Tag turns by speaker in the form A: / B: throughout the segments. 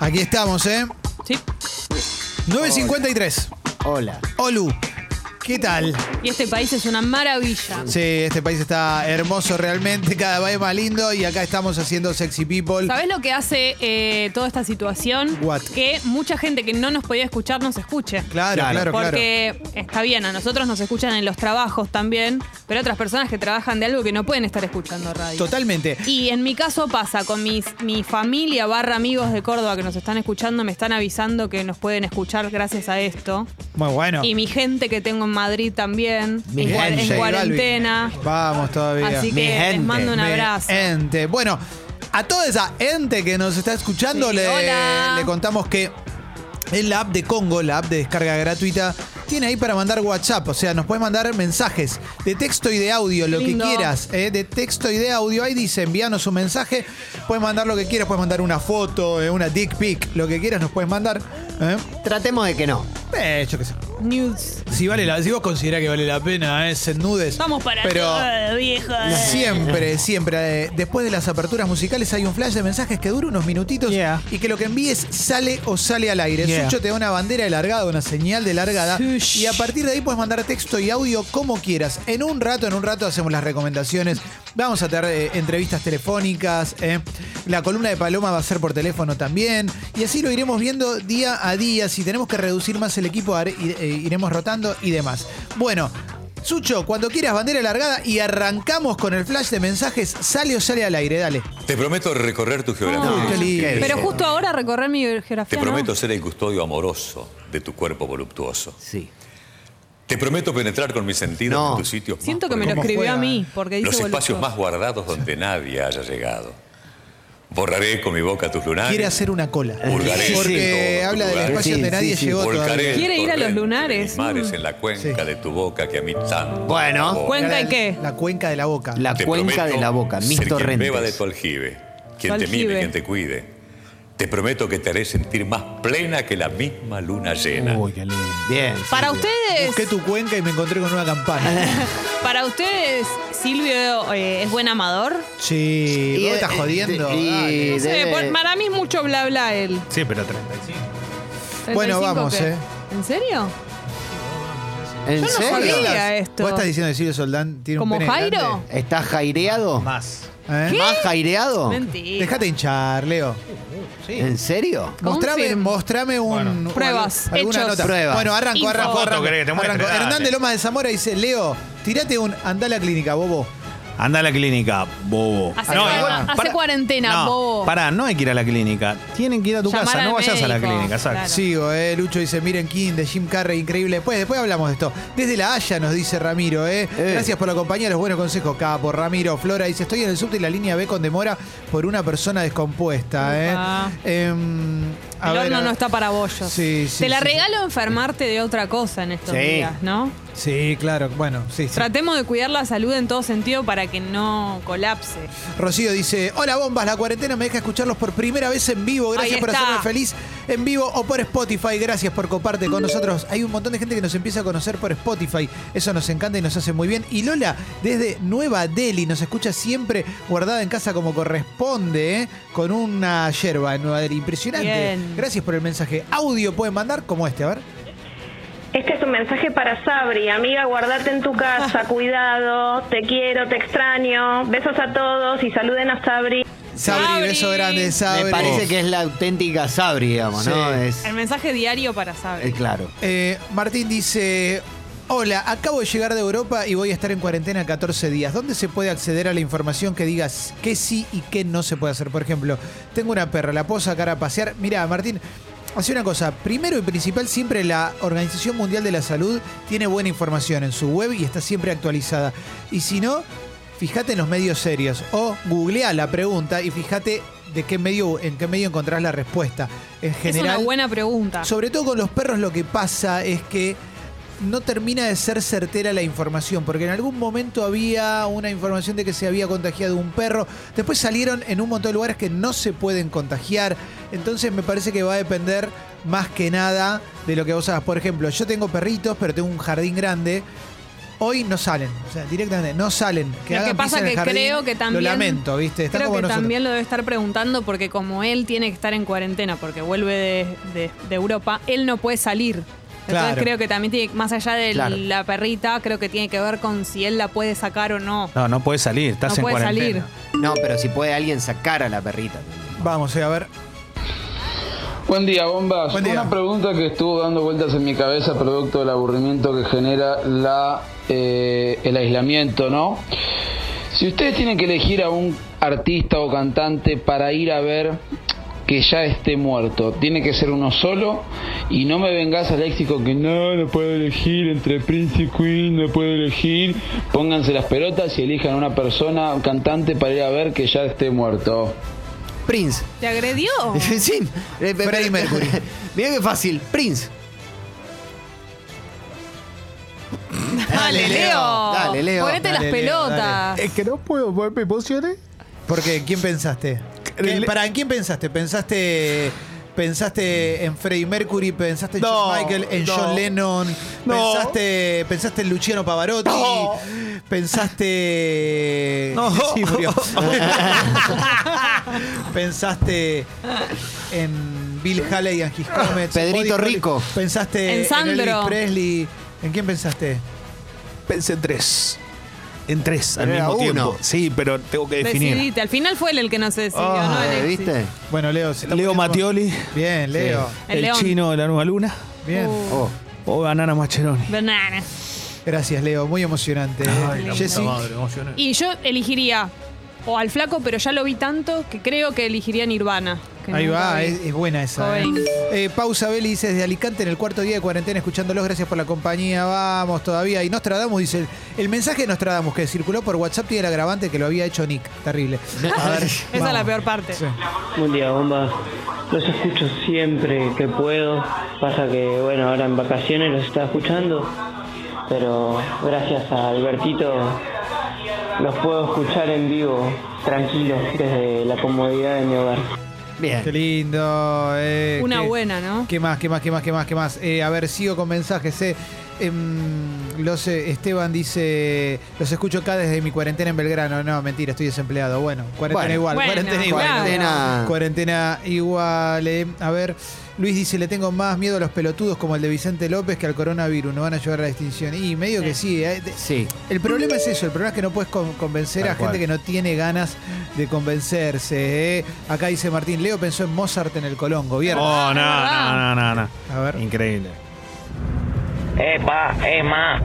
A: Aquí estamos, ¿eh?
B: Sí.
A: 9.53.
C: Hola.
A: Olu, ¿qué tal?
B: Y este país es una maravilla.
A: Sí, este país está hermoso realmente, cada vez más lindo y acá estamos haciendo Sexy People.
B: ¿Sabés lo que hace eh, toda esta situación?
A: What?
B: Que mucha gente que no nos podía escuchar nos escuche.
A: Claro, claro,
C: Claro,
A: claro.
B: Porque está bien, a nosotros nos escuchan en los trabajos también, pero hay otras personas que trabajan de algo que no pueden estar escuchando radio.
A: Totalmente.
B: Y en mi caso pasa con mis, mi familia barra amigos de Córdoba que nos están escuchando, me están avisando que nos pueden escuchar gracias a esto.
A: Muy bueno.
B: Y mi gente que tengo en Madrid también,
C: Mi
B: en, cua- en
C: gente.
B: cuarentena.
A: Vamos todavía.
B: Así
C: Mi
B: que les
C: gente.
B: mando un abrazo.
A: Ente. Bueno, a toda esa ente que nos está escuchando,
B: Sí,
A: le,
B: hola.
A: le contamos que en la app de Congo, la app de descarga gratuita, tiene ahí para mandar WhatsApp. O sea, nos puedes mandar mensajes de texto y de audio, lo
B: Lindo.
A: que quieras. ¿eh? De texto y de audio. Ahí dice, envíanos un mensaje. Puedes mandar lo que quieras. Puedes mandar una foto, eh, una dick pic. Lo que quieras nos puedes mandar. ¿eh?
C: Tratemos de que no.
A: Eh, yo qué sé.
B: News.
A: Si, vale la, si vos considerás que vale la pena, eh, se nudes.
B: Vamos para
A: Pero
B: vieja.
A: Siempre, siempre. eh, Después de las aperturas musicales hay un flash de mensajes que dura unos minutitos
C: Yeah.
A: y que lo que envíes sale o sale al aire.
C: Yeah.
A: Sucho te da una bandera de largada, una señal de largada. Y a partir de ahí puedes mandar texto y audio como quieras. En un rato, en un rato hacemos las recomendaciones. Vamos a tener eh, entrevistas telefónicas. eh. La columna de Paloma va a ser por teléfono también. Y así lo iremos viendo día a día. Si tenemos que reducir más el equipo, haré- ire- eh, iremos rotando y demás. Bueno. Sucho, cuando quieras bandera largada y arrancamos con el flash de mensajes, sale o sale al aire, dale.
D: Te prometo recorrer tu geografía.
A: Uy, qué lindo.
B: Pero justo ahora recorrer mi geografía.
D: Te
B: ¿no?
D: prometo ser el custodio amoroso de tu cuerpo voluptuoso.
C: Sí.
D: Te prometo penetrar con mis sentidos
C: No.
D: en tus sitios más
B: Siento que me lo
A: ¿Cómo
B: escribió a mí, porque dice
D: Los espacios
B: voluptuoso.
D: más guardados donde nadie haya llegado. Borraré con mi boca tus lunares.
A: Quiere hacer una cola.
D: Hurgaré
A: Porque
D: en todo
A: habla del espacio
C: Sí,
A: donde nadie
C: sí, sí.
A: llegó todavía.
B: Quiere ir a los lunares.
D: mis mares
B: Mm.
D: en la cuenca
A: Sí.
D: de tu boca que a mí tanto.
C: Bueno.
B: Cuenca y qué?
A: La cuenca de la boca.
C: La
D: Te
C: cuenca
D: prometo
C: de la boca, mis
D: ser quien beba de
C: torrentes.
D: tu aljibe, quien
B: Tu
D: te mime, quien te cuide. Te prometo que te haré sentir más plena que la misma luna llena.
C: Uy, qué lindo. Bien.
B: Para ustedes,
A: Busqué tu cuenca y me encontré con una campana.
B: para ustedes, Silvio eh, es buen amador.
A: Sí,
C: Y,
A: vos estás
C: eh,
A: jodiendo.
C: y-
A: dale.
B: No sé,
C: debe-
B: por- para mí es mucho bla bla él.
E: Sí, pero 35.
A: Bueno,
B: 35
A: vamos,
B: qué?
A: eh.
B: ¿En serio?
C: ¿En
B: Yo no
C: serio?
B: sabía esto.
A: Vos estás diciendo que Silvio Soldán tiene
B: ¿Como
A: un pene
B: Jairo?
A: grande?
C: ¿Estás jaireado?
E: Más.
A: ¿Eh?
C: ¿Más jaireado?
B: Mentira.
A: Dejate hinchar, Leo.
C: ¿En serio?
A: Mostrame, mostrame un,
B: Pruebas,
A: al- alguna
B: hechos.
A: nota.
C: Pruebas.
A: Bueno, arranco,
B: Info.
A: arranco,
B: Foto,
A: arranco.
E: querés que te muestre,
A: arranco.
E: dale.
A: Hernán de Lomas de Zamora dice, Leo, tirate un andá a la clínica, bobo.
E: Anda a la clínica, bobo.
B: Hace cua- hace cuarentena,
E: no,
B: bobo.
E: Pará, no hay que ir a la clínica. Tienen que ir a tu
B: Llamar
E: casa, no vayas a la clínica, exacto.
B: claro.
A: Sigo, eh. Lucho dice, miren King de Jim Carrey, increíble. Después, después hablamos de esto. Desde la Haya nos dice Ramiro, eh.
C: Eh.
A: Gracias por la compañía, los buenos consejos, capo. Ramiro, Flora dice, estoy en el subte y la línea B con demora por una persona descompuesta, eh.
B: Upa.
A: A
B: El
A: ver,
B: horno
A: a-
B: no está para bollos.
A: Sí, sí,
B: Te la
A: sí,
B: regalo enfermarte de otra cosa en estos
C: Sí.
B: días, ¿no?
A: Sí, claro, bueno, sí, sí.
B: Tratemos de cuidar la salud en todo sentido para que no colapse.
A: Rocío dice, hola bombas, la cuarentena me deja escucharlos por primera vez en vivo. Gracias
B: Ahí
A: por
B: está.
A: hacerme feliz en vivo o por Spotify. Gracias por comparte con nosotros. Hay un montón de gente que nos empieza a conocer por Spotify. Eso nos encanta y nos hace muy bien. Y Lola, desde Nueva Delhi, nos escucha siempre guardada en casa como corresponde, ¿eh? con una yerba en Nueva Delhi. Impresionante.
B: Bien.
A: Gracias por el mensaje. Audio pueden mandar como este, a ver.
F: Este es un mensaje para Sabri. Amiga, guardate en tu casa, cuidado, te quiero, te extraño. Besos a todos y saluden a Sabri.
A: Sabri,
B: Sabri.
A: beso grande, Sabri.
C: Me parece que es la auténtica Sabri, digamos, ¿no? Es,
B: El mensaje diario para saber.
C: eh, claro.
A: Eh, Martín dice, hola, acabo de llegar de Europa y voy a estar en cuarentena 14 días. ¿Dónde se puede acceder a la información que digas qué sí y qué no se puede hacer? Por ejemplo, tengo una perra, la puedo sacar a pasear. Mira, Martín, hace una cosa. Primero y principal, siempre la Organización Mundial de la Salud tiene buena información en su web y está siempre actualizada. Y si no, fíjate en los medios serios o googlea la pregunta y fíjate de qué medio, en qué medio encontrás la respuesta. En
B: es
A: general,
B: una buena pregunta.
A: sobre todo con los perros lo que pasa es que no termina de ser certera la información, porque en algún momento había una información de que se había contagiado un perro, después salieron en un montón de lugares que no se pueden contagiar, entonces me parece que va a depender más que nada de lo que vos hagas. Por ejemplo, yo tengo perritos, pero tengo un jardín grande. hoy no salen. O sea, directamente no salen. Que
B: Lo que pasa
A: el
B: que
A: jardín,
B: creo que también.
A: Lo lamento, ¿viste? Están
B: creo
A: como
B: que
A: nosotros.
B: también lo debe estar preguntando porque como él tiene que estar en cuarentena porque vuelve de, de- de Europa, él no puede salir. Entonces
A: Claro.
B: creo que también tiene, más allá de
C: Claro.
B: la perrita, creo que tiene que ver con si él la puede sacar o no.
E: No, no puedes salir, estás
B: No
E: en
B: puede
E: cuarentena.
B: salir.
C: No, pero si puede alguien sacar a la perrita.
A: Vamos, eh, a ver.
G: Buen día, bombas.
A: Buen día.
G: Una pregunta que estuvo dando vueltas en mi cabeza producto del aburrimiento que genera la, eh, el aislamiento, ¿no? Si ustedes tienen que elegir a un artista o cantante para ir a ver que ya esté muerto, tiene que ser uno solo y no me vengas al léxico que no, no puedo elegir entre Prince y Queen, no puedo elegir. Pónganse las pelotas y elijan una persona, un cantante para ir a ver que ya esté muerto.
C: Prince.
B: ¿Te agredió?
C: sí. Eh, pe-
A: Freddie
C: pe-
A: Mercury.
C: Mira qué fácil. Prince.
B: Dale, Leo.
C: Dale, Leo.
B: Ponete
A: Dale,
B: las
A: Leo,
B: pelotas.
E: Es que no puedo ponerme emociones.
A: Porque, ¿quién pensaste? ¿Qué-
E: Le-
A: ¿Para quién pensaste? ¿Pensaste pensaste en Freddie Mercury? ¿Pensaste en
E: No,
A: Michael? ¿En
E: no.
A: John Lennon?
E: No.
A: ¿Pensaste, ¿Pensaste en Luciano Pavarotti?
E: No.
A: ¿Pensaste...
E: No.
A: Sí, murió. ¿Pensaste en Bill Haley and His Comets?
C: Pedrito
A: Buddy Holly?
C: Rico.
A: ¿Pensaste
B: En
A: en,
B: Sandro.
A: Elvis Presley? ¿En quién pensaste?
E: Pensé en tres. En tres al
C: era
E: mismo
C: uno.
E: tiempo. Sí, pero tengo que definir.
B: Decidite. Al final fue él el que no se decidió,
E: Ah,
B: ¿no?
C: Eh,
B: Alexis.
C: ¿Viste?
A: Bueno, Leo. se está
E: Leo
A: poniendo-
E: Mattioli,
A: Bien, Leo.
B: El
E: el,
B: león.
E: chino de la nueva luna
A: Bien.
C: Oh.
E: o Banana Macheroni.
B: Banana.
A: Gracias, Leo. Muy emocionante.
E: Ay, la
A: Jessy.
E: madre, emocionante.
B: Y yo elegiría o al flaco, pero ya lo vi tanto que creo que elegiría Nirvana. que
A: Ahí va, es, es buena esa. ¿eh? Eh, Pausa Beli dice desde Alicante en el cuarto día de cuarentena escuchándolos. Gracias por la compañía. Vamos todavía. Y Nostradamus dice: el mensaje de Nostradamus que circuló por WhatsApp tiene el agravante que lo había hecho Nick. Terrible. A ver,
B: Esa es la peor parte.
A: Sí.
H: Buen día, bombas. Los escucho siempre que puedo. Pasa que, bueno, ahora en vacaciones los estaba escuchando. Pero gracias a Albertito los puedo escuchar en vivo, tranquilos, desde la comodidad de mi hogar.
C: Bien.
A: Qué lindo. eh,
B: Una
A: qué-
B: buena, ¿no?
A: ¿Qué más, qué más, qué más, qué más, qué más? Eh, a ver, sigo con mensajes. eh. Los, eh, Esteban dice, los escucho acá desde mi cuarentena en Belgrano. No, mentira, estoy desempleado. Bueno, cuarentena
C: Bueno.
A: igual,
B: Bueno,
A: cuarentena igual.
C: Cuarentena.
A: Cuarentena igual. eh. A ver, Luis dice, le tengo más miedo a los pelotudos como el de Vicente López que al coronavirus. No van a llevar a la extinción. Y medio que sí. eh.
C: Sí.
A: El problema es eso, el problema es que no puedes con- convencer
E: Tal
A: a gente que no tiene ganas de convencerse. eh. Acá dice Martín, Leo pensó en Mozart en el Colón, gobierno.
E: Oh, no, no, no, no, no.
A: A ver.
E: Increíble.
H: Epa, más.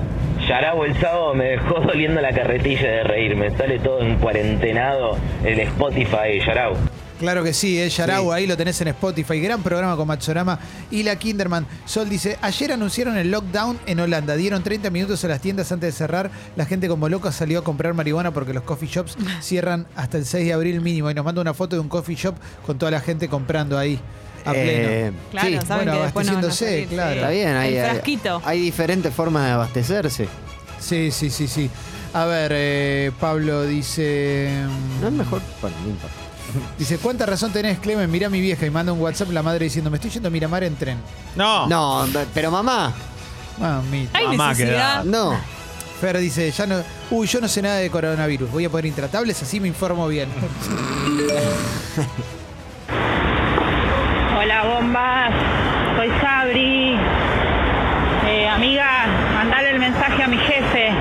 H: Yarabo el sábado me dejó doliendo la carretilla de reírme. Sale todo en cuarentenado el Spotify Yarabo.
A: Claro que sí, eh, Yarau, ahí lo tenés en Spotify. Gran programa con Matsorama y la Kinderman. Sol dice, ayer anunciaron el lockdown en Holanda. Dieron 30 minutos a las tiendas antes de cerrar. La gente como loca salió a comprar marihuana porque los coffee shops cierran hasta el 6 de abril mínimo. Y nos manda una foto de un coffee shop con toda la gente comprando ahí a pleno.
C: Eh,
B: Claro,
C: sí.
B: saben
A: bueno,
B: que después no van a
A: abasteciéndose,
B: salir,
A: claro.
B: sí.
C: Está bien, hay,
B: El
C: hay-
B: frasquito.
C: hay diferentes formas de abastecerse.
A: Sí, sí, sí, sí. A ver, eh, Pablo dice...
C: No es mejor. Bueno, no importa.
A: Dice, ¿cuánta razón tenés, Clemen? Mirá a mi vieja y manda un WhatsApp la madre diciendo, me estoy yendo a Miramar en tren.
E: No.
C: No, pero mamá,
A: Mamita.
B: Hay
E: Mamá,
B: necesidad.
C: no.
A: Fer dice, ya no. Uy, yo no sé nada de coronavirus. Voy a poner intratables, así me informo bien.
F: Hola bombas, soy Sabri. Eh, amiga, mandale el mensaje a mi jefe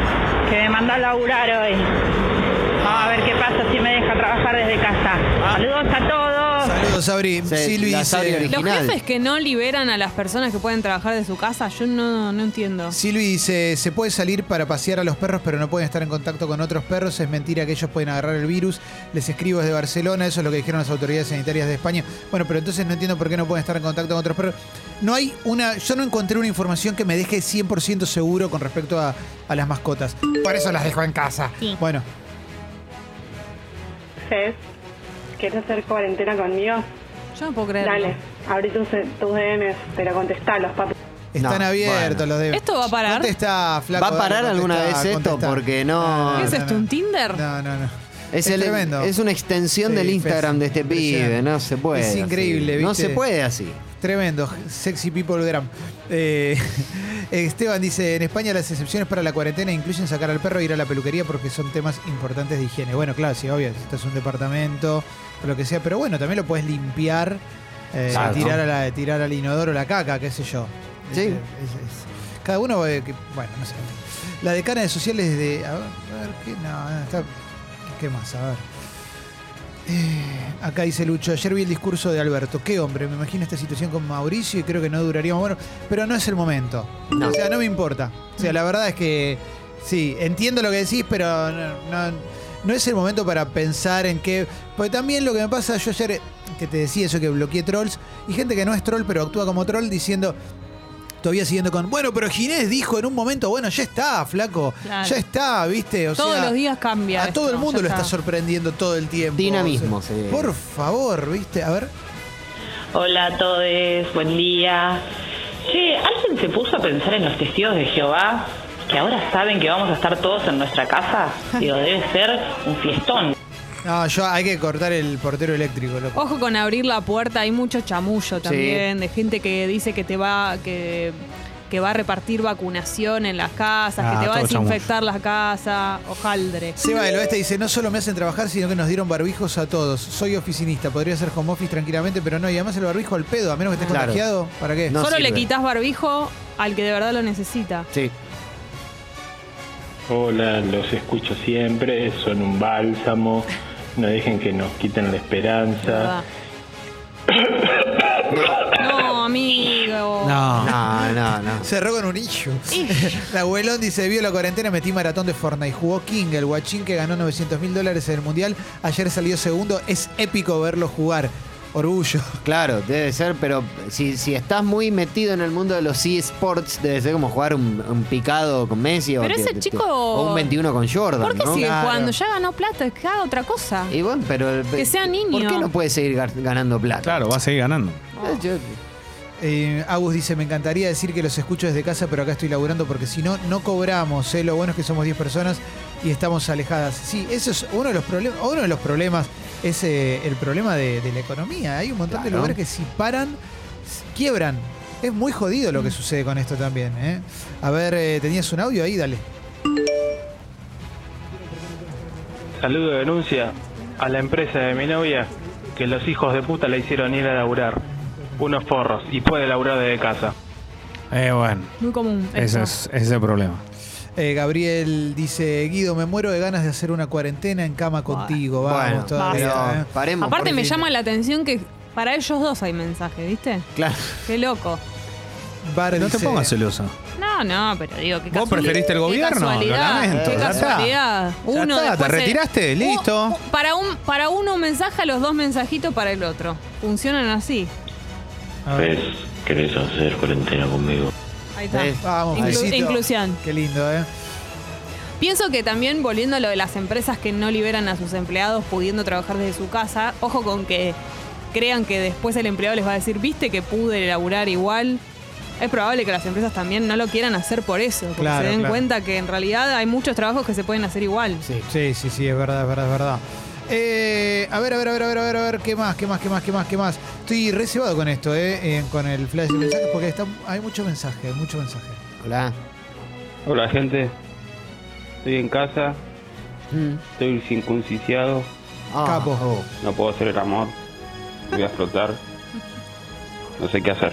F: que me mandó a laburar hoy. Vamos a ver qué pasa si me deja trabajar desde casa. Saludos a todos.
A: Saludos, Sabri.
C: Sí,
A: Silvi
C: la Sabri
A: dice.
C: original.
B: Los jefes que no liberan a las personas que pueden trabajar de su casa, yo no, no entiendo.
A: Silvi dice, se puede salir para pasear a los perros, pero no pueden estar en contacto con otros perros. Es mentira que ellos pueden agarrar el virus. Les escribo desde Barcelona, eso es lo que dijeron las autoridades sanitarias de España. Bueno, pero entonces no entiendo por qué no pueden estar en contacto con otros perros. No hay una, yo no encontré una información que me deje 100% seguro con respecto a, a las mascotas. Por eso las dejo en casa.
B: Sí.
A: Bueno,
F: ¿quieres hacer cuarentena conmigo?
B: Yo no puedo creer.
F: Dale, abrí tus, tus DMs, pero contestalos, papi.
A: están
C: No,
A: abiertos
C: bueno.
A: los de.
B: ¿Esto va a parar?
A: Contesta, flaco.
C: ¿Va a parar
A: dale,
C: alguna
A: contestá,
C: vez esto?
A: contestá.
C: Porque no-
B: ¿Qué es esto, un Tinder?
A: No, no, no.
C: Es,
A: Es
C: el-
A: tremendo.
C: es una extensión
A: Sí,
C: del
A: Fez,
C: Instagram de este pibe, no se puede.
A: Es
C: así.
A: increíble,
C: No
A: ¿viste?
C: se puede así.
A: Tremendo, sexy people gram. Eh, Esteban dice, en España las excepciones para la cuarentena incluyen sacar al perro e ir a la peluquería porque son temas importantes de higiene. Bueno, claro, sí, obvio, si estás en un departamento o lo que sea, pero bueno, también lo puedes limpiar, eh,
C: Claro.
A: tirar, a la- tirar al inodoro la caca, qué sé yo.
C: Sí.
A: Es- es- es- cada uno, eh, que- bueno, no sé. La decana de sociales de... A ver, a ver, ¿qué? No, está... ¿Qué más? A ver. Eh, acá dice Lucho, ayer vi el discurso de Alberto. Qué hombre, me imagino esta situación con Mauricio y creo que no duraríamos. Bueno, pero no es el momento.
C: No.
A: O sea, no me importa. O sea, la verdad es que sí, entiendo lo que decís, pero no, no- no es el momento para pensar en qué. Porque también lo que me pasa, yo ayer que te decía eso que bloqueé trolls, y gente que no es troll, pero actúa como troll diciendo. Todavía siguiendo con, bueno, pero Ginés dijo en un momento, bueno, ya está, flaco,
B: Claro.
A: ya está, ¿viste? O
B: Todos
A: sea,
B: los días cambia.
A: a todo el mundo lo está sorprendiendo todo el tiempo.
C: Dinamismo,
A: O sea,
C: sí.
A: Por favor, ¿viste? A ver.
F: Hola a todos, buen día. Che, ¿alguien se puso a pensar en los testigos de Jehová? Que ahora saben que vamos a estar todos en nuestra casa. Digo, debe ser un fiestón.
A: No, yo hay que cortar el portero eléctrico, loco.
B: Ojo con abrir la puerta, hay mucho chamullo también, de gente que dice que te va, que, que va a repartir vacunación en las casas,
E: Ah,
B: que te va a
E: todo
B: desinfectar las casas, ojaldre.
A: Seba del Oeste dice, no solo me hacen trabajar, sino que nos dieron barbijos a todos. Soy oficinista, podría ser home office tranquilamente, pero no, y además el barbijo al pedo, a menos que estés
C: Claro.
A: contagiado, ¿para qué?
C: No
B: Solo le
C: sirve.
B: quitas barbijo al que de verdad lo necesita.
C: Sí.
I: Hola, los escucho siempre, son un bálsamo, no dejen que nos quiten la esperanza.
B: No, amigo.
E: No.
C: No, no, no.
A: Cerró con un issue. La abuelón dice, vio la cuarentena, metí maratón de Fortnite. Jugó King, el guachín que ganó 900 mil dólares en el Mundial. Ayer salió segundo. Es épico verlo jugar. Orgullo.
C: Claro, debe ser, pero si, si estás muy metido en el mundo de los eSports, debe ser como jugar un, un picado con Messi o,
B: Pero
C: que-
B: ese
C: que-
B: chico-
C: o un 21 con Jordan,
B: ¿Por qué
C: ¿no?
B: sigue
A: Claro.
B: jugando? Ya ganó plata, que haga otra cosa.
C: Y bueno, pero
B: Que sea niño.
C: ¿Por qué no puede seguir gar- ganando plata?
E: Claro, va a seguir ganando.
C: Eh, yo-
A: Eh, Agus dice, me encantaría decir que los escucho desde casa, pero acá estoy laburando porque si no, no cobramos. ¿eh? Lo bueno es que somos 10 personas y estamos alejadas. Sí, eso es uno de los problemas. Uno de los problemas es eh, el problema de, de la economía. Hay un montón de lugares que si paran, quiebran. Es muy jodido lo que sucede con esto también. ¿eh? A ver, eh, ¿tenías un audio ahí? Dale.
I: Saludo de denuncia a la empresa de mi novia que los hijos de puta la hicieron ir a laburar. Unos forros y puede laburar desde casa.
E: Eh, bueno,
B: Muy común.
E: ese
B: eso.
E: es, ese es el problema.
A: Eh, Gabriel dice, Guido, me muero de ganas de hacer una cuarentena en cama contigo. Vamos,
C: bueno,
A: todavía,
C: pero
A: ¿eh?
C: paremos.
B: Aparte me llama la atención que para ellos dos hay mensaje, ¿viste?
C: Claro.
B: Qué loco.
A: Bar
E: No te pongas celosa.
B: No, no, pero digo que
E: ¿Vos preferiste el gobierno? Lo lamento,
B: Qué
E: ya está.
B: casualidad.
E: Ya
B: Uno
E: está, te retiraste,
B: Un-
E: listo.
B: un- para, un, para uno un mensaje, los dos mensajitos para el otro. Funcionan así.
A: A ver.
I: ¿Querés hacer cuarentena conmigo?
B: Ahí está. Inclusión.
A: Qué lindo, ¿eh?
B: Pienso que también, volviendo a lo de las empresas que no liberan a sus empleados pudiendo trabajar desde su casa, ojo con que crean que después el empleado les va a decir, viste que pude laburar igual. Es probable que las empresas también no lo quieran hacer por eso, porque
A: Claro,
B: se den
A: claro.
B: cuenta que en realidad hay muchos trabajos que se pueden hacer igual.
C: Sí.
A: Sí, sí, sí, es verdad, es verdad, es verdad. Eh, a ver, a ver, a ver, a ver, a ver, a ver, ¿qué más, qué más, qué más, qué más, qué más? Estoy reservado con esto, eh, eh, con el flash de mensajes, porque está, hay mucho mensaje, mucho mensaje.
C: Hola.
I: Hola gente, estoy en casa,
C: Mm.
I: estoy circuncidado,
C: Ah,
A: Capo.
I: no puedo hacer el amor, voy a explotar, no sé qué hacer.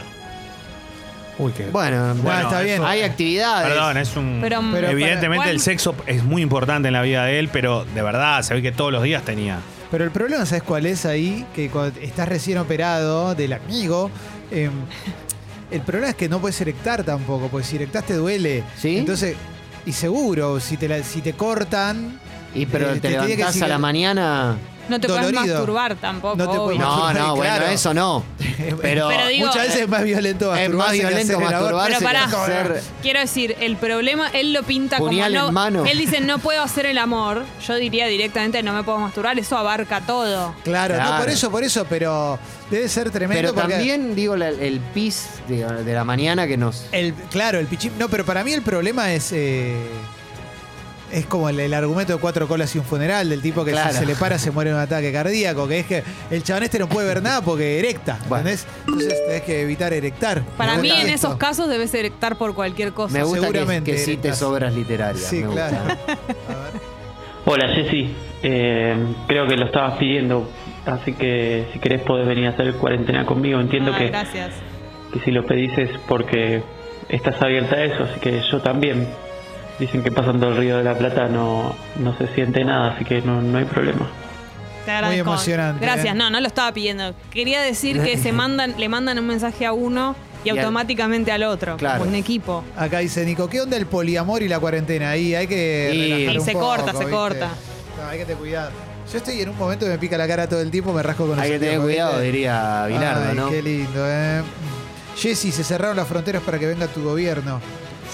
E: Uy, qué.
C: Bueno,
A: Bueno, está
E: eso-
A: bien.
C: hay actividades.
E: Perdón, es un.
B: Pero-
A: Pero
E: evidentemente
B: para-
E: el sexo es muy importante en la vida de él, pero de verdad se ve que todos los días tenía.
A: Pero el problema, ¿sabes cuál es ahí? Que cuando estás recién operado del amigo, eh, el problema es que no puedes erectar tampoco, porque si erectas te duele.
C: ¿Sí?
A: Entonces, y seguro, si te, la- si te cortan,
C: Y pero
A: Eh,
C: te,
A: te que
C: a la
A: que-
C: maña.
B: No te puedes
A: Dolorido.
B: masturbar tampoco.
A: No te puedes
B: obvio.
C: No, no, bueno,
A: claro.
C: eso no. Pero,
B: Pero digo,
A: muchas veces es más violento
C: es más
A: que
C: violento
A: hacer el aborto.
C: masturbarse
B: Pero pará.
C: hacer.
B: Quiero decir, el problema, él lo pinta
C: Puñal
B: como no.
C: en mano.
B: Él dice, no puedo hacer el amor. Yo diría directamente, no me puedo masturbar. Eso abarca todo.
A: Claro, no
C: Claro.
A: por eso, por eso, pero debe ser tremendo.
C: Pero
A: porque
C: también, digo, la- el pis de, de la mañana que nos.
A: El, claro, el pichín. No, pero para mí el problema es. eh, es como el, el argumento de cuatro colas y un funeral, del tipo que
C: Claro.
A: si se le para se muere de un ataque cardíaco, que es que el chabón este no puede ver nada porque erecta,
C: Bueno.
A: ¿entendés? Entonces tenés que evitar erectar.
B: Para mí, en
A: esto.
B: esos casos, debes erectar por cualquier cosa.
C: Me gusta que,
A: seguramente
C: que cites obras literarias.
A: Sí,
C: me gusta.
H: Hola Jessy, Eh, creo que lo estabas pidiendo, así que si querés podés venir a hacer cuarentena conmigo. Entiendo
B: Ah,
H: que,
B: Gracias.
H: que si lo pedís es porque estás abierta a eso, así que yo también. Dicen que pasando el río de la Plata no, no se siente nada, así que no, no hay problema.
B: Te agradezco.
A: emocionante,
B: Gracias.
A: ¿eh?
B: No, no lo estaba pidiendo. Quería decir que se mandan, le mandan un mensaje a uno y, automáticamente al otro.
C: Claro.
B: Como un equipo.
A: Acá dice Nico, ¿qué onda el poliamor y la cuarentena? Ahí hay que
C: Y-
A: relajar
B: Y
A: un
B: se
A: poco,
B: corta, se
A: ¿viste?
B: corta.
A: No, hay que tener cuidado. Yo estoy en un momento que me pica la cara todo el tiempo, me rasco con
C: Hay que tener cuidado,
A: ¿viste?
C: diría Bilardo,
A: Ay,
C: ¿no?
A: Qué lindo, ¿eh? Jessy, se cerraron las fronteras para que venga tu gobierno.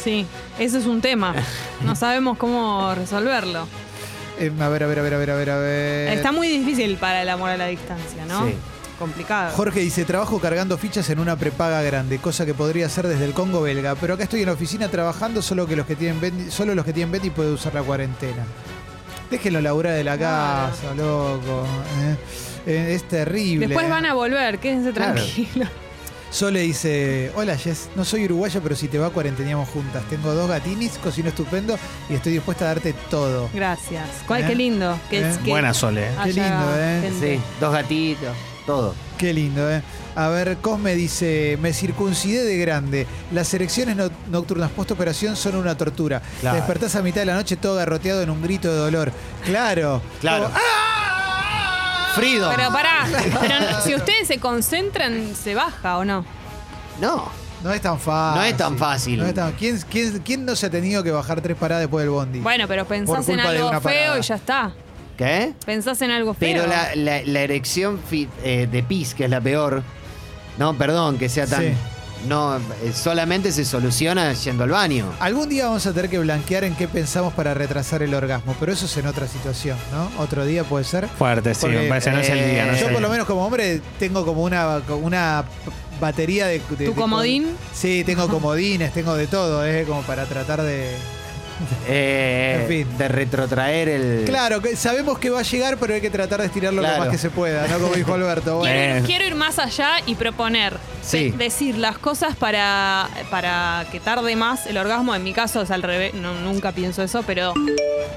B: Sí, eso es un tema. No sabemos cómo resolverlo.
A: Eh, a ver, a ver, a ver, a ver, a ver, a ver.
B: Está muy difícil para el amor a la distancia, ¿no?
C: Sí.
B: Complicado.
A: Jorge dice, trabajo cargando fichas en una prepaga grande, cosa que podría hacer desde el Congo belga, pero acá estoy en la oficina trabajando, solo que los que tienen Bendy, solo los que tienen Betty pueden usar la cuarentena. Déjenlo laburar de la casa, loco. ¿eh? Eh, es terrible.
B: Después van a volver, quédense
C: Claro.
A: Sole dice, hola Jess, no soy uruguaya, pero si te va cuarenteníamos juntas. Tengo dos gatinis, cocino estupendo y estoy dispuesta a darte todo.
B: Gracias. ¿Cuál,
A: ¿Eh?
B: Qué lindo. Que,
A: ¿Eh?
B: que
E: Buena Sole. ¿eh?
A: Qué lindo, ¿eh?
B: gente.
C: Sí, dos gatitos, todo.
A: Qué lindo, ¿eh? A ver, Cosme dice, me circuncidé de grande. Las erecciones no- nocturnas post-operación son una tortura.
C: Claro.
A: Te despertás a mitad de la noche todo garroteado en un grito de dolor. Claro.
C: Claro.
A: Como, ¡ah!
C: Freedom.
B: Pero pará, pero si ustedes se concentran, ¿se baja o no?
C: No.
A: No es tan fácil.
C: No es tan fácil.
A: No es tan- ¿Quién, quién, quién no se ha tenido que bajar tres paradas después del bondi?
B: Bueno, pero pensás en
A: culpa de
B: algo
A: una
B: feo
A: parada.
B: y ya está.
C: ¿Qué?
B: Pensás en algo feo.
C: Pero la, la- la erección fi- eh, de pis, que es la peor, no, perdón, que sea tan...
A: Sí.
C: No, eh, solamente se soluciona yendo al baño.
A: Algún día vamos a tener que blanquear en qué pensamos para retrasar el orgasmo, pero eso es en otra situación, ¿no? Otro día puede ser.
E: Fuerte, sí,
A: Porque,
E: me parece, no es el día. No
C: eh,
A: Yo
E: el
A: por lo menos como hombre tengo como una, una batería de... de-
B: ¿Tu
A: de-
B: comodín?
A: Sí, tengo comodines, tengo de todo, ¿eh? Como para tratar de...
C: Eh,
A: En fin.
C: De retrotraer el...
A: Claro, que sabemos que va a llegar, pero hay que tratar de estirarlo
C: Claro.
A: lo más que se pueda, ¿no? Como dijo Alberto. Bueno.
B: Quiero, ir,
E: Eh.
B: quiero ir más allá y proponer.
C: Sí.
B: de- decir las cosas para, para que tarde más el orgasmo. En mi caso es al revés, no, nunca pienso eso, pero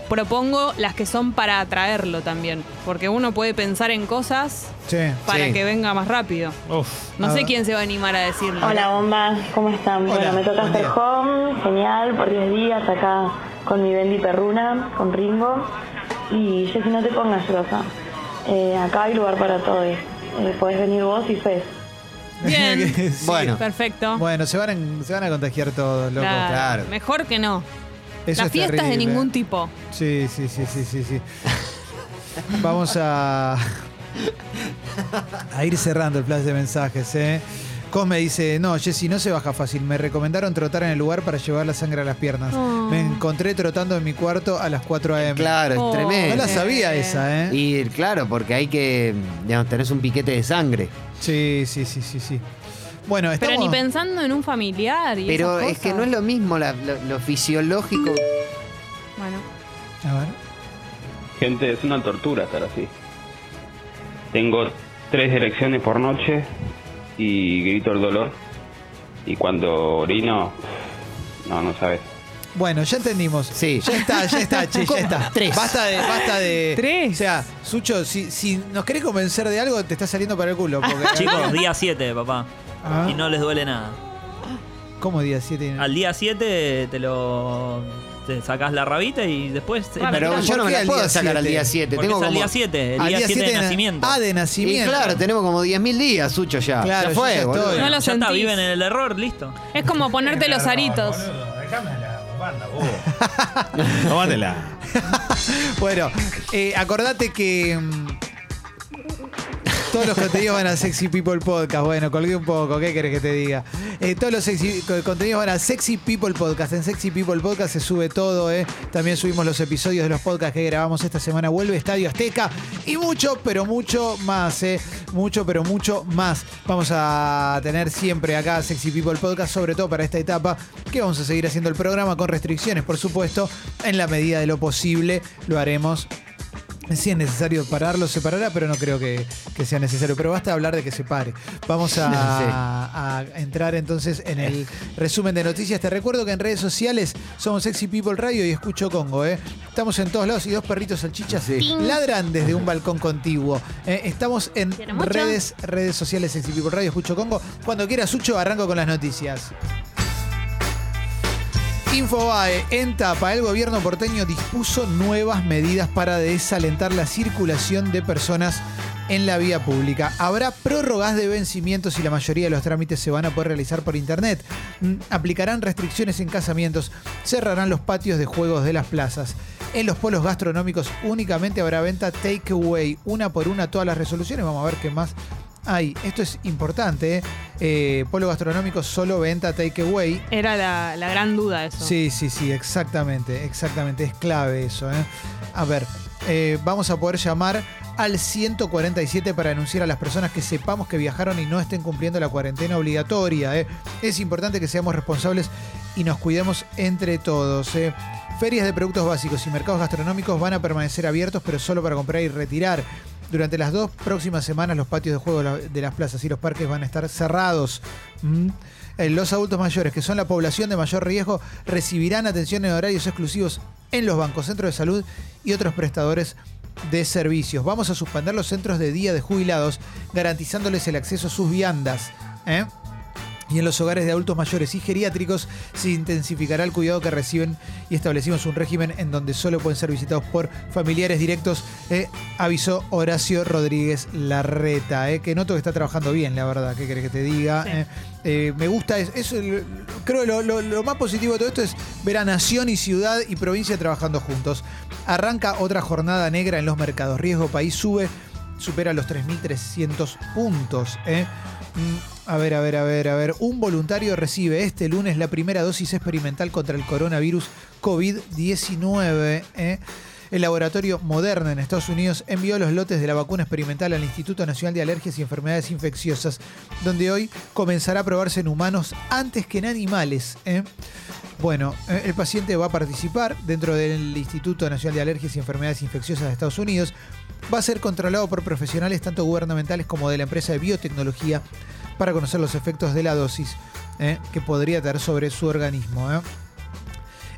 B: propongo las que son para atraerlo también. Porque uno puede pensar en cosas
A: Sí.
B: para
C: Sí.
B: que venga más rápido.
E: Uf.
B: No
A: A
B: sé
A: ver.
B: quién se va a animar a decirlo.
J: Hola bombas, ¿cómo están?
A: Hola,
J: bueno, me toca hacer home, genial, por 10 días acá con mi Bendy Perruna, con Ringo. Y Jessy, no te pongas celosa. Eh, acá hay lugar para todos. Eh, podés venir vos y Fez.
B: Bien.
A: Sí.
C: Bueno.
B: Perfecto.
A: Bueno, se van, a, se van a contagiar todos, loco.
B: Claro.
C: claro.
B: Mejor que no.
A: Eso
B: Las
A: es
B: fiestas de ningún tipo.
A: Sí, sí, sí, sí, sí, sí. Vamos a, a ir cerrando el flash de mensajes, ¿eh? Cosme dice, no, Jessy, no se baja fácil. Me recomendaron trotar en el lugar para llevar la sangre a las piernas.
B: Oh.
A: Me encontré trotando en mi cuarto a las 4 a.m.
C: Claro, es
B: Oh.
A: No
C: tremendo.
A: la sabía esa, ¿eh?
C: Y claro, porque hay que, digamos, tenés un piquete de sangre.
A: Sí, sí, sí, sí, sí. Bueno,
B: Pero
A: estamos...
B: ni pensando en un familiar y
C: Pero
B: esas
C: es que no es lo mismo la- lo, lo fisiológico.
B: Bueno.
A: A ver.
K: Gente, es una tortura estar así. Tengo tres erecciones por noche y grito el dolor. Y cuando orino, no, no sabes.
A: Bueno, ya entendimos.
C: Sí.
A: Ya está, ya está, che, ya está.
C: Tres.
A: Basta de, basta de.
B: Tres.
A: O sea, Sucho, si, si nos querés convencer de algo, te está saliendo para el culo. Porque,
L: Chicos, día 7, papá.
A: Ah.
L: Y no les duele nada.
A: ¿Cómo día 7?
L: Al día 7 te lo. Te sacás la rabita y después.
B: Ah,
C: Pero
A: ¿por
C: yo no me la puedo sacar al día 7.
L: Porque
C: Tengo
L: es al
C: como...
L: día 7, el día
A: día
L: 7 de
A: siete de-
L: nacimiento.
A: Ah, de
C: Y
A: nacimiento.
C: claro, tenemos como 10.000 días, Sucho, ya.
A: Claro,
C: ya fue,
A: ya
C: boludo.
A: estoy.
B: No lo
L: ya está,
B: sentís.
L: viven en el error, listo.
B: Es como ponerte los aritos.
E: Banda, vos. Tómatela.
A: Bueno, eh, acordate que. Todos los contenidos van a Sexy People Podcast. Bueno, colgué un poco, ¿qué querés que te diga? Eh, todos los contenidos van a Sexy People Podcast. En Sexy People Podcast se sube todo, ¿eh? También subimos los episodios de los podcasts que grabamos esta semana. Vuelve Estadio Azteca y mucho, pero mucho más, ¿eh? Mucho, pero mucho más. Vamos a tener siempre acá Sexy People Podcast, sobre todo para esta etapa, que vamos a seguir haciendo el programa con restricciones, por supuesto. En la medida de lo posible lo haremos si es necesario pararlo, se parará, pero no creo que, que sea necesario. Pero basta hablar de que se pare. Vamos a, a entrar entonces en el resumen de noticias. Te recuerdo que en redes sociales somos Sexy People Radio y Escucho Congo. ¿eh? Estamos en todos lados y dos perritos salchichas ladran desde un balcón contiguo. ¿eh? Estamos en redes, redes sociales Sexy People Radio, Escucho Congo. Cuando quieras, Sucho, arranco con las noticias. Infobae, en tapa, el gobierno porteño dispuso nuevas medidas para desalentar la circulación de personas en la vía pública. Habrá prórrogas de vencimientos y la mayoría de los trámites se van a poder realizar por internet. Mm, Aplicarán restricciones en casamientos, cerrarán los patios de juegos de las plazas. En los polos gastronómicos únicamente habrá venta takeaway, una por una todas las resoluciones. Vamos a ver qué más hay. Esto es importante. ¿eh? Eh, polo gastronómico solo venta takeaway.
B: Era la, la gran duda eso.
A: Sí, sí, sí, exactamente, exactamente, es clave eso. ¿eh? A ver, eh, vamos a poder llamar al 147 para anunciar a las personas que sepamos que viajaron y no estén cumpliendo la cuarentena obligatoria. ¿eh? Es importante que seamos responsables y nos cuidemos entre todos. Ferias de productos básicos y mercados gastronómicos van a permanecer abiertos, pero solo para comprar y retirar. Durante las dos próximas semanas los patios de juego de la- de las plazas y los parques van a estar cerrados. Eh, Los adultos mayores, que son la población de mayor riesgo, recibirán atención en horarios exclusivos en los bancos, centros de salud y otros prestadores de servicios. Vamos a suspender los centros de día de jubilados, garantizándoles el acceso a sus viandas. ¿eh? Y en los hogares de adultos mayores y geriátricos se intensificará el cuidado que reciben y establecimos un régimen en donde solo pueden ser visitados por familiares directos, eh, avisó Horacio Rodríguez Larreta, eh, que noto que está trabajando bien, la verdad, ¿qué querés que te diga?
B: Sí.
A: Eh, me gusta, es, creo que lo, lo- lo más positivo de todo esto es ver a nación y ciudad y provincia trabajando juntos. Arranca otra jornada negra en los mercados, riesgo país sube, supera los 3.300 puntos. eh. A ver, a ver, a ver, a ver. Un voluntario recibe este lunes la primera dosis experimental contra el coronavirus COVID-19. ¿eh? El laboratorio Moderna en Estados Unidos envió los lotes de la vacuna experimental al Instituto Nacional de Alergias y Enfermedades Infecciosas, donde hoy comenzará a probarse en humanos antes que en animales. ¿eh? Bueno, eh, el paciente va a participar dentro del Instituto Nacional de Alergias y Enfermedades Infecciosas de Estados Unidos. Va a ser controlado por profesionales tanto gubernamentales como de la empresa de biotecnología para conocer los efectos de la dosis eh, que podría tener sobre su organismo. ¿eh?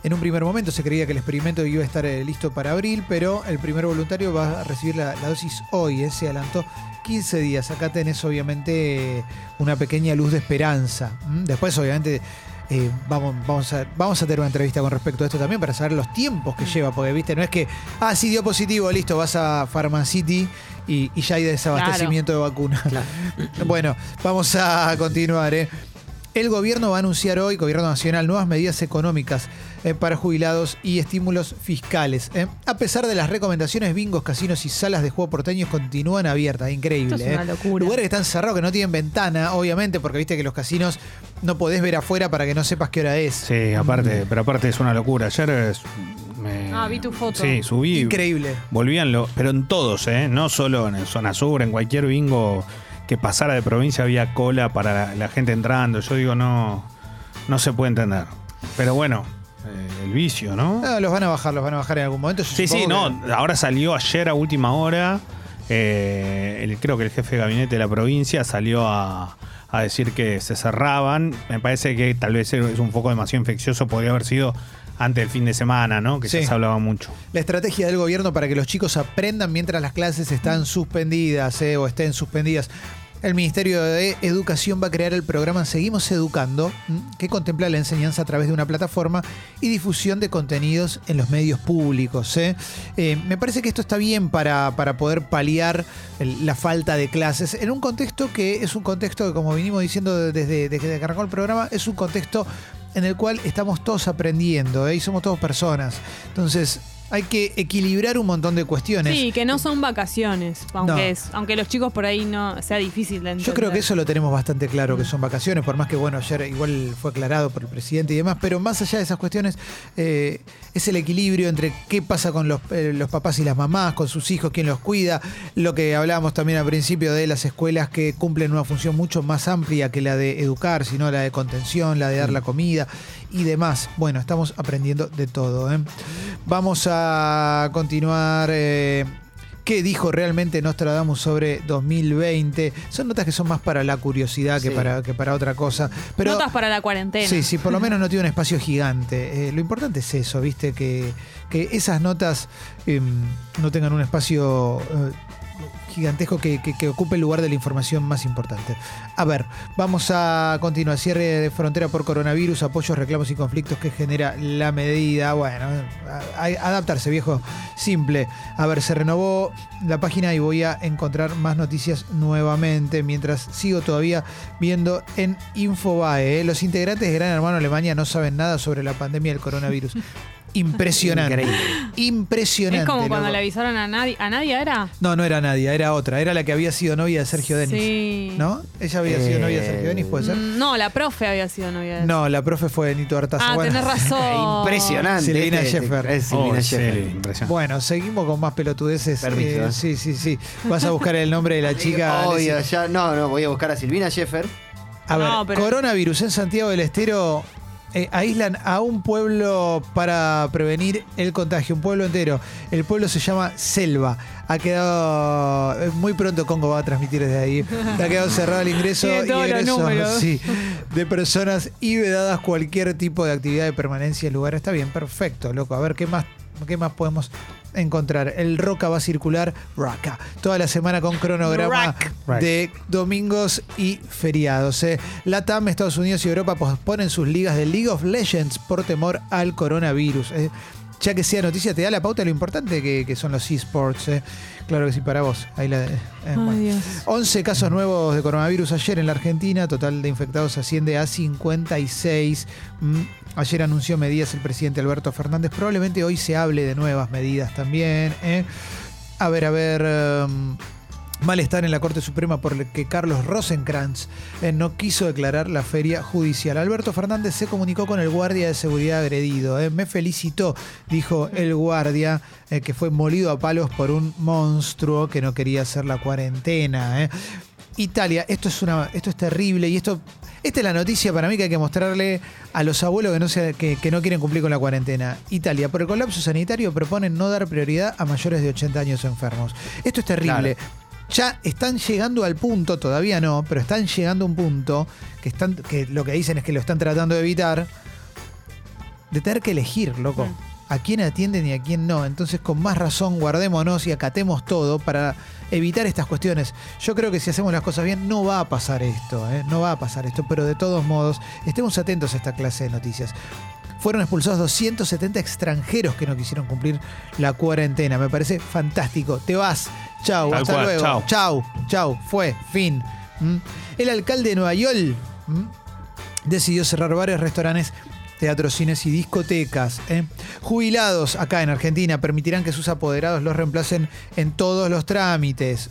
A: En un primer momento se creía que el experimento iba a estar eh, listo para abril, pero el primer voluntario va a recibir la, la dosis hoy, se adelantó 15 días. Acá tenés obviamente una pequeña luz de esperanza. Después obviamente eh, vamos, vamos, a, vamos a tener una entrevista con respecto a esto también para saber los tiempos que lleva, porque viste, no es que, ah, sí dio positivo, listo, vas a Pharmacity y, y ya hay desabastecimiento de vacunas. bueno, vamos a continuar, ¿eh? El gobierno va a anunciar hoy, gobierno nacional, nuevas medidas económicas eh, para jubilados y estímulos fiscales. ¿eh? A pesar de las recomendaciones, bingos, casinos y salas de juego porteños continúan abiertas. Increíble.
B: Esto es una
A: ¿eh?
B: locura.
A: Lugares que están cerrados, que no tienen ventana, obviamente, porque viste que los casinos no podés ver afuera para que no sepas qué hora es.
E: Sí, aparte, pero aparte es una locura. Ayer es- me-
B: Ah, vi tu foto.
E: Sí, subí.
A: Increíble.
E: Volvían, lo, pero en todos, ¿eh? No solo en zona sur, en cualquier bingo que pasara de provincia había cola para la, la gente entrando. Yo digo, no, no se puede entender. Pero bueno, eh, el vicio, ¿no?
A: Ah, los van a bajar, los van a bajar en algún momento. Yo
E: Sí, sí, no.
A: que-
E: Ahora salió ayer a última hora. eh, el- creo que el jefe de gabinete de la provincia salió a, a decir que se cerraban. Me parece que tal vez es un foco demasiado infeccioso. Podría haber sido antes del fin de semana, ¿no? Que ya
A: Sí.
E: se hablaba mucho.
A: La estrategia del gobierno para que los chicos aprendan mientras las clases están suspendidas eh, o estén suspendidas. El Ministerio de Educación va a crear el programa Seguimos Educando, que contempla la enseñanza a través de una plataforma y difusión de contenidos en los medios públicos. ¿eh? Eh, me parece que esto está bien para, para poder paliar el- la falta de clases en un contexto que es un contexto que, como vinimos diciendo desde, desde que arrancó el programa, es un contexto en el cual estamos todos aprendiendo ¿eh? y somos todos personas. Entonces, hay que equilibrar un montón de cuestiones.
B: Sí, que no son vacaciones, aunque,
A: No.
B: es, aunque los chicos por ahí no sea difícil de entender.
A: Yo creo que eso lo tenemos bastante claro, que son vacaciones, por más que, bueno, ayer igual fue aclarado por el presidente y demás, pero más allá de esas cuestiones, eh, es el equilibrio entre qué pasa con los, eh, los papás y las mamás, con sus hijos, quién los cuida, lo que hablábamos también al principio de las escuelas que cumplen una función mucho más amplia que la de educar, sino la de contención, la de dar la comida y demás. Bueno, estamos aprendiendo de todo. ¿eh? Vamos a continuar. eh, ¿Qué dijo realmente Nostradamus sobre 2020? Son notas que son más para la curiosidad que,
C: Sí.
A: para, que para otra cosa. Pero,
B: Notas para la cuarentena.
A: Sí, sí, por lo menos no tiene un espacio gigante. Eh, lo importante es eso, ¿viste? Que, que esas notas em, no tengan un espacio eh, gigantesco que, que- ocupe el lugar de la información más importante. A ver, vamos a continuar. Cierre de frontera por coronavirus, apoyos, reclamos y conflictos que genera la medida. Bueno, adaptarse, viejo. Simple. A ver, se renovó la página y voy a encontrar más noticias nuevamente mientras sigo todavía viendo en Infobae. ¿eh? Los integrantes de Gran Hermano Alemania no saben nada sobre la pandemia del coronavirus. Impresionante.
C: Increíble.
A: Impresionante.
B: Es como cuando
A: loco.
B: le avisaron a nadie. ¿A nadie era?
A: No, no era Nadia, era otra. Era la que había sido novia de Sergio Denis.
B: Sí.
A: ¿No? Ella había sido novia de Sergio Denis, ¿puede ser?
B: Mm, No, la profe había sido novia de él.
A: No, la profe fue Nito Artaza.
B: Ah,
A: Bueno.
B: tenés razón.
C: Impresionante.
A: Silvina
C: este-
A: Sheffer.
C: Es Silvina
E: Oh,
C: Sheffer.
E: sí, impresionante.
A: Bueno, seguimos con más pelotudeces.
C: Permiso,
A: Eh,
C: ¿eh?
A: sí, sí, sí. Vas a buscar el nombre de la chica.
C: Obvio, ya, no, no, voy a buscar a Silvina Sheffer.
A: A ver,
B: pero-
A: coronavirus en Santiago del Estero. Eh, aíslan a un pueblo para prevenir el contagio, un pueblo entero. El pueblo se llama Selva. Ha quedado. eh, Muy pronto Congo va a transmitir desde ahí. Ha quedado cerrado el ingreso y egreso sí, de personas y vedadas cualquier tipo de actividad de permanencia en lugar. Está bien, perfecto, loco. A ver qué más, qué más podemos encontrar. El Roca va a circular Roca toda la semana con cronograma
B: Rock.
A: De domingos y feriados. eh. La TAM, Estados Unidos y Europa posponen sus ligas de League of Legends por temor al coronavirus. eh. Ya que sea noticia, te da la pauta de lo importante que, que son los esports. eh. Claro que sí, para vos. Ahí la, eh,
B: Ay,
A: bueno.
B: Dios.
A: 11 casos nuevos de coronavirus ayer en la Argentina, total de infectados asciende a 56. Mm, Ayer anunció medidas el presidente Alberto Fernández, probablemente hoy se hable de nuevas medidas también. ¿eh? A ver, a ver... em, Malestar en la Corte Suprema por el que Carlos Rosenkrantz eh, no quiso declarar la feria judicial. Alberto Fernández se comunicó con el guardia de seguridad agredido. eh. Me felicitó, dijo el guardia, eh, que fue molido a palos por un monstruo que no quería hacer la cuarentena. Italia, esto es una, esto es terrible y esto, esta es la noticia para mí que hay que mostrarle a los abuelos que no, que no quieren cumplir con la cuarentena. Italia, por el colapso sanitario proponen no dar prioridad a mayores de 80 años enfermos. Esto es terrible. Ya están llegando al punto, todavía no, pero están llegando a un punto que están, que lo que dicen es que lo están tratando de evitar, de tener que elegir, loco. A quién atienden y a quién no. Entonces, con más razón, guardémonos y acatemos todo para evitar estas cuestiones. Yo creo que si hacemos las cosas bien, no va a pasar esto, ¿eh? no va a pasar esto, pero de todos modos, estemos atentos a esta clase de noticias. Fueron expulsados 270 extranjeros que no quisieron cumplir la cuarentena. Me parece fantástico. Te vas. Chau.
E: Tal
A: hasta
E: cual,
A: luego.
E: chau.
A: Chau. Chau. Fue. Fin. ¿Mm? El alcalde de Nueva York ¿m? decidió cerrar varios restaurantes, teatros, cines y discotecas. ¿eh? Jubilados acá en Argentina permitirán que sus apoderados los reemplacen en todos los trámites.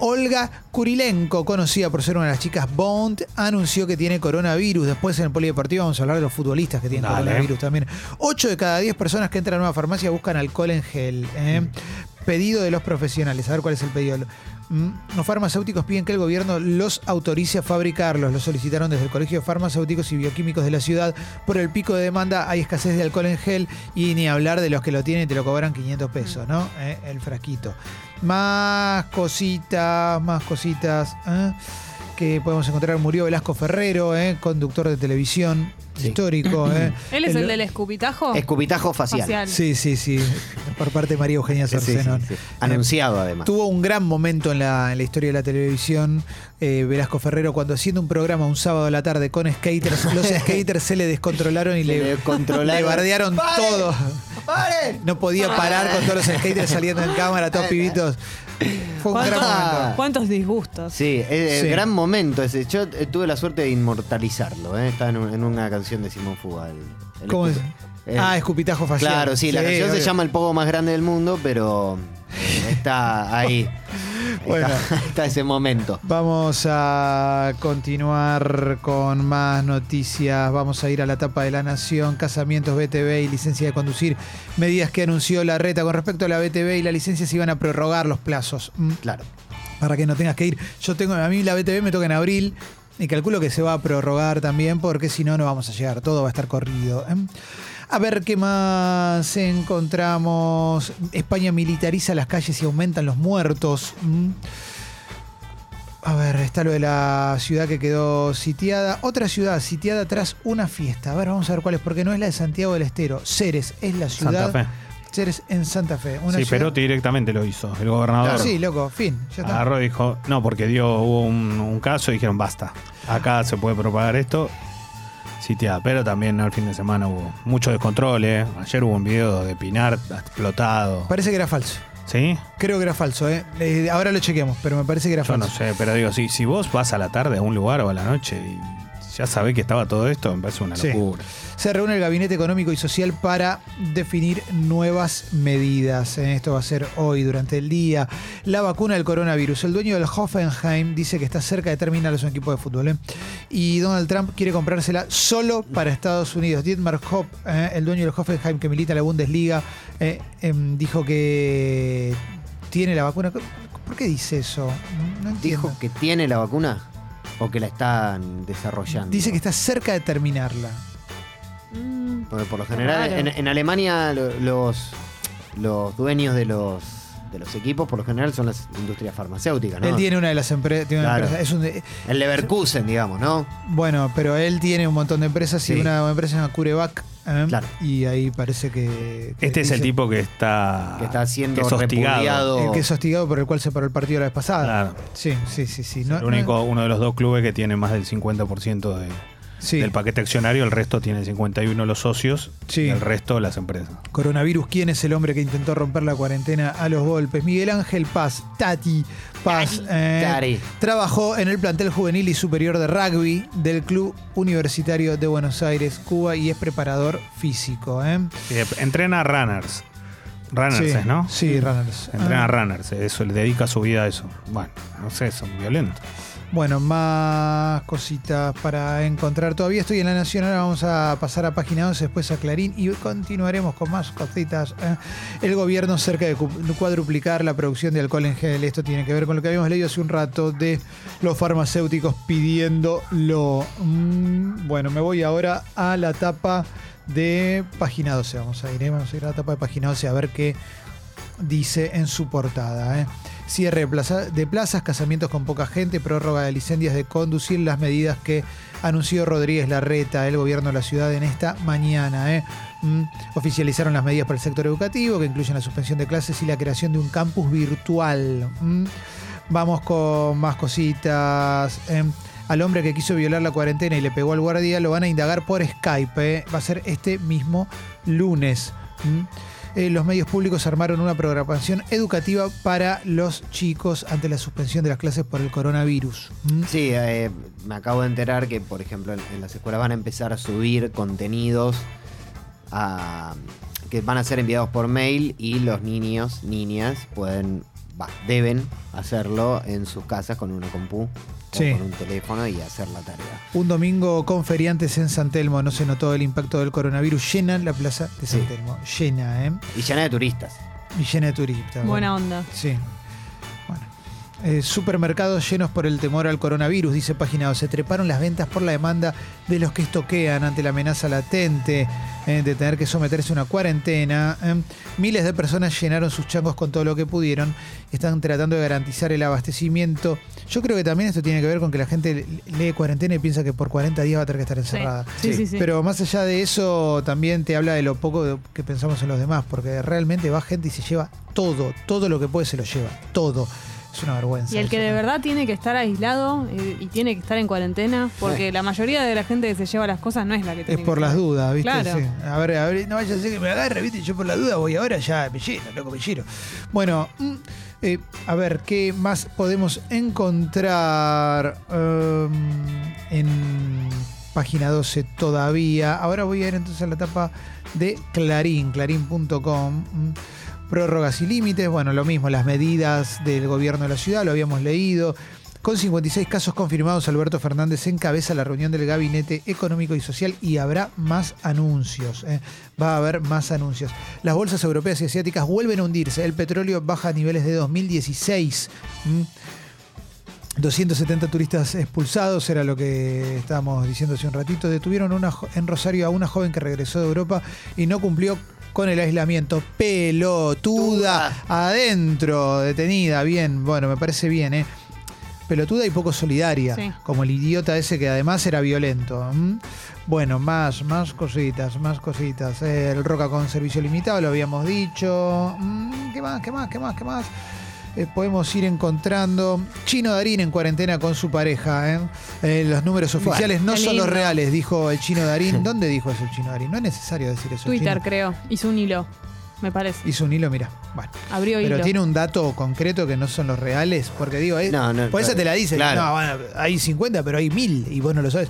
A: Olga Kurilenko, conocida por ser una de las chicas Bond, anunció que tiene coronavirus. Después en el polideportivo vamos a hablar de los futbolistas que tienen
E: Dale.
A: coronavirus también. 8 de cada 10 personas que entran a una farmacia buscan alcohol en gel. ¿eh? Pedido de los profesionales. A ver cuál es el pedido. Mm, Los farmacéuticos piden que el gobierno los autorice a fabricarlos. Lo solicitaron desde el Colegio de Farmacéuticos y Bioquímicos de la ciudad. Por el pico de demanda hay escasez de alcohol en gel y ni hablar de los que lo tienen y te lo cobran 500 pesos, ¿no? Eh, El frasquito. Más cositas, más cositas. ¿eh? Que podemos encontrar. Murió Velasco Ferrero, ¿eh? conductor de televisión
C: Sí.
A: histórico. ¿eh?
B: ¿Él es el del escupitajo?
C: Escupitajo facial.
B: Facial.
A: Sí, sí, sí. Por parte de María Eugenia
C: sí, sí, sí. Anunciado además.
A: Tuvo un gran momento en la, en la historia de la televisión, eh, Velasco Ferrero, cuando haciendo un programa un sábado a la tarde con skaters, los skaters se le descontrolaron y le,
C: le descontrolaron.
A: le bardearon
C: ¡Paren!
A: todo.
C: ¡Paren!
A: No podía parar con todos los skaters saliendo en cámara, todos pibitos. Fue un gran
B: ¿Cuántos,
A: momento.
B: cuántos disgustos?
C: Sí, es
A: Sí.
C: gran momento ese. Yo eh, tuve la suerte de inmortalizarlo. ¿eh? Está en, un- en una canción de Simón Fuga. el- el
A: ¿Cómo es?
C: Eh,
A: ah, escupitajo facial.
C: Claro, sí, la canción se
A: obvio.
C: llama El Pogo Más Grande del Mundo, pero eh, está ahí.
A: Bueno.
C: Está, está ese momento.
A: Vamos a continuar con más noticias. Vamos a ir a la tapa de la Nación, casamientos BTV y licencia de conducir. Medidas que anunció la reta con respecto a la BTV y la licencia se iban a prorrogar los plazos. Mm,
C: Claro.
A: Para que no tengas que ir. Yo tengo, a mí la BTV me toca en abril y calculo que se va a prorrogar también porque si no, no vamos a llegar. Todo va a estar corrido. ¿eh? A ver qué más encontramos. España militariza las calles y aumentan los muertos. Mm. A ver, está lo de la ciudad que quedó sitiada. Otra ciudad sitiada tras una fiesta. A ver, vamos a ver cuál es, porque no es la de Santiago del Estero. Ceres es la ciudad.
E: Santa Fe.
A: Ceres en Santa Fe. Una
E: sí,
A: ciudad-
E: Perotti directamente lo hizo, el gobernador.
A: Sí, loco, fin. Ya está.
E: Agarró y dijo, no, porque dio, hubo un, un caso y dijeron, basta, acá se puede propagar esto. Sitiada, pero también ¿no? el fin de semana hubo mucho descontrol. ¿eh? Ayer hubo un video de Pinar explotado.
A: Parece que era falso.
E: ¿Sí?
A: Creo que era falso, ¿eh? Eh, ahora lo chequeamos, pero me parece que era
E: Yo
A: falso.
E: no sé, pero digo, si, si vos vas a la tarde a un lugar o a la noche y ya sabés que estaba todo esto, me parece una
A: Sí.
E: locura.
A: Se reúne el Gabinete Económico y Social para definir nuevas medidas. Eh, Esto va a ser hoy durante el día. La vacuna del coronavirus. El dueño del Hoffenheim dice que está cerca de terminar su equipo de fútbol. ¿eh? Y Donald Trump quiere comprársela solo para Estados Unidos. Dietmar Hopp, eh, el dueño del Hoffenheim que milita en la Bundesliga, eh, em, dijo que tiene la vacuna. ¿Por qué dice eso? No entiendo.
C: ¿Dijo que tiene la vacuna o que la están desarrollando?
A: Dice que está cerca de terminarla.
B: Mm,
C: Porque por lo general,
B: raro.
C: en, en Alemania lo- los, los dueños de los, de los equipos por lo general son las industrias farmacéuticas, ¿no?
A: Él tiene una de las empresas.
C: Claro.
A: Es un,
C: El Leverkusen, digamos, ¿no?
A: Bueno, pero él tiene un montón de empresas y una empresa se llama Curevac. ¿eh?
C: Claro.
A: Y ahí parece que. que
E: Este es el tipo que está,
C: Que está siendo
E: que es hostigado.
C: repudiado.
A: El que es hostigado por el cual se paró el partido la vez pasada.
E: Claro.
A: Sí, sí, sí. sí. No-
E: el único,
A: no-
E: uno de los dos clubes que tiene más del 50% de,
A: sí.
E: del paquete accionario, el resto tiene 51 los socios
A: Sí.
E: y el resto las empresas.
A: Coronavirus, ¿quién es el hombre que intentó romper la cuarentena a los golpes? Miguel Ángel Paz, Tati Paz. eh,
C: Tati.
A: Trabajó en el plantel juvenil y superior de rugby del Club Universitario de Buenos Aires, Cuba, y es preparador físico. ¿eh?
E: Eh, entrena runners. Runners,
A: Sí,
E: es, ¿no?
A: Sí, runners.
E: Entrena
A: Ah.
E: runners, eso, le dedica su vida a eso. Bueno, no sé, son violentos.
A: Bueno, más cositas para encontrar. Todavía estoy en La Nación, ahora vamos a pasar a página 11, después a Clarín y continuaremos con más cositas. ¿eh? El gobierno cerca de cu- cuadruplicar la producción de alcohol en gel. Esto tiene que ver con lo que habíamos leído hace un rato de los farmacéuticos pidiéndolo. Mm, bueno, me voy ahora a la tapa de página 12. Vamos a ir, ¿eh? vamos a ir a la tapa de página 12 a ver qué dice en su portada. ¿eh? Cierre de, plaza- de plazas, casamientos con poca gente, prórroga de licencias de conducir, las medidas que anunció Rodríguez Larreta, el gobierno de la ciudad, en esta mañana. ¿eh? Mm, Oficializaron las medidas para el sector educativo, que incluyen la suspensión de clases y la creación de un campus virtual. Mm, Vamos con más cositas. Al hombre que quiso violar la cuarentena y le pegó al guardia lo van a indagar por Skype. ¿eh? Va a ser este mismo lunes. Mm. Eh, los medios públicos armaron una programación educativa para los chicos ante la suspensión de las clases por el coronavirus. ¿Mm?
C: Sí, eh, me acabo de enterar que, por ejemplo, en, las escuelas van a empezar a subir contenidos a- que van a ser enviados por mail y los niños, niñas, pueden, va, deben hacerlo en sus casas con una compu o
A: Sí.
C: con un teléfono y hacer la tarea.
A: Un domingo con feriantes en San Telmo. No se notó el impacto del coronavirus. Llena la plaza de San
C: Sí.
A: Telmo. Llena, ¿eh?
C: Y llena de turistas.
A: Y llena de turistas.
B: Buena
A: Bueno,
B: onda.
A: Sí. Bueno. Eh, supermercados llenos por el temor al coronavirus, dice página 12. Treparon las ventas por la demanda de los que estoquean ante la amenaza latente eh, de tener que someterse a una cuarentena. eh. Miles de personas llenaron sus changos con todo lo que pudieron. Están tratando de garantizar el abastecimiento. Yo creo que también esto tiene que ver con que la gente lee cuarentena y piensa que por 40 días va a tener que estar encerrada.
B: Sí, sí, sí.
A: Pero más allá de eso, también te habla de lo poco que pensamos en los demás, porque realmente va gente y se lleva todo, todo lo que puede se lo lleva, todo. Es una vergüenza.
B: Y el que de verdad tiene que estar aislado y, y tiene que estar en cuarentena, porque la mayoría de la gente que se lleva las cosas no es la que
A: Es
B: tiene
A: por
B: que
A: las
B: estar.
A: dudas, ¿viste?
B: Claro.
A: Sí. A ver, a ver, no vaya a ser que me agarre, ¿viste? Yo por la duda voy ahora, ya me lleno, loco, me lleno. Bueno, mm, eh, a ver, ¿qué más podemos encontrar um, en página 12 todavía? Ahora voy a ir entonces a la etapa de Clarín, clarín.com. Mm. Prórrogas y límites, bueno, lo mismo, las medidas del gobierno de la ciudad, lo habíamos leído. Con 56 casos confirmados, Alberto Fernández encabeza la reunión del Gabinete Económico y Social y habrá más anuncios. ¿eh? Va a haber más anuncios. Las bolsas europeas y asiáticas vuelven a hundirse. El petróleo baja a niveles de 2016. ¿m? 270 turistas expulsados, era lo que estábamos diciendo hace un ratito. Detuvieron una en Rosario a una joven que regresó de Europa y no cumplió con el aislamiento. Pelotuda, adentro, detenida, bien, bueno, me parece bien, ¿eh? Pelotuda y poco solidaria,
B: Sí.
A: como el idiota ese que además era violento. Bueno, más, más cositas, más cositas. El Roca con servicio limitado, lo habíamos dicho. Mm, ¿Qué más, qué más, qué más, qué más? Eh, podemos ir encontrando. Chino Darín en cuarentena con su pareja. ¿eh? Eh, los números oficiales no son los reales, dijo el Chino Darín. ¿Dónde dijo eso el Chino Darín? No es necesario decir eso.
B: Twitter,
A: Chino.
B: creo. Hizo un hilo, me parece.
A: Hizo un hilo, mira. Bueno.
B: Abrió
A: Pero
B: hilo.
A: tiene un dato concreto que no son los reales, porque digo, eh,
C: No, no,
A: por eso te la dice,
C: claro.
A: no, bueno, hay 50, pero hay 1000 y vos no lo sabes.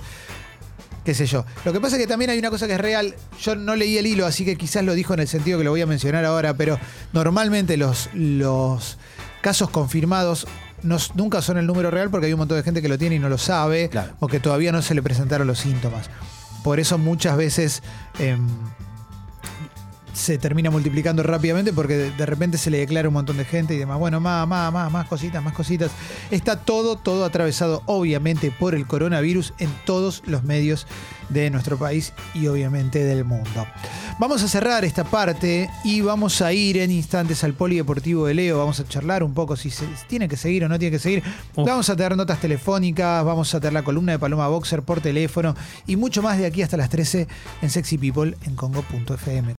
A: Qué sé yo. Lo que pasa es que también hay una cosa que es real. Yo no leí el hilo, así que quizás lo dijo en el sentido que lo voy a mencionar ahora, pero normalmente los, los casos confirmados no- nunca son el número real porque hay un montón de gente que lo tiene y no lo sabe
C: Claro.
A: o que todavía no se le presentaron los síntomas. Por eso muchas veces em, se termina multiplicando rápidamente porque de, de repente se le declara un montón de gente y demás. Bueno, más, más, más, más cositas, más cositas. Está todo, todo atravesado obviamente por el coronavirus en todos los medios de nuestro país y obviamente del mundo. Vamos a cerrar esta parte y vamos a ir en instantes al Polideportivo de Leo. Vamos a charlar un poco si se tiene que seguir o no tiene que seguir. Vamos a tener notas telefónicas, vamos a tener la columna de Paloma Boxer por teléfono y mucho más de aquí hasta las 13 en Sexy People en Congo.fm.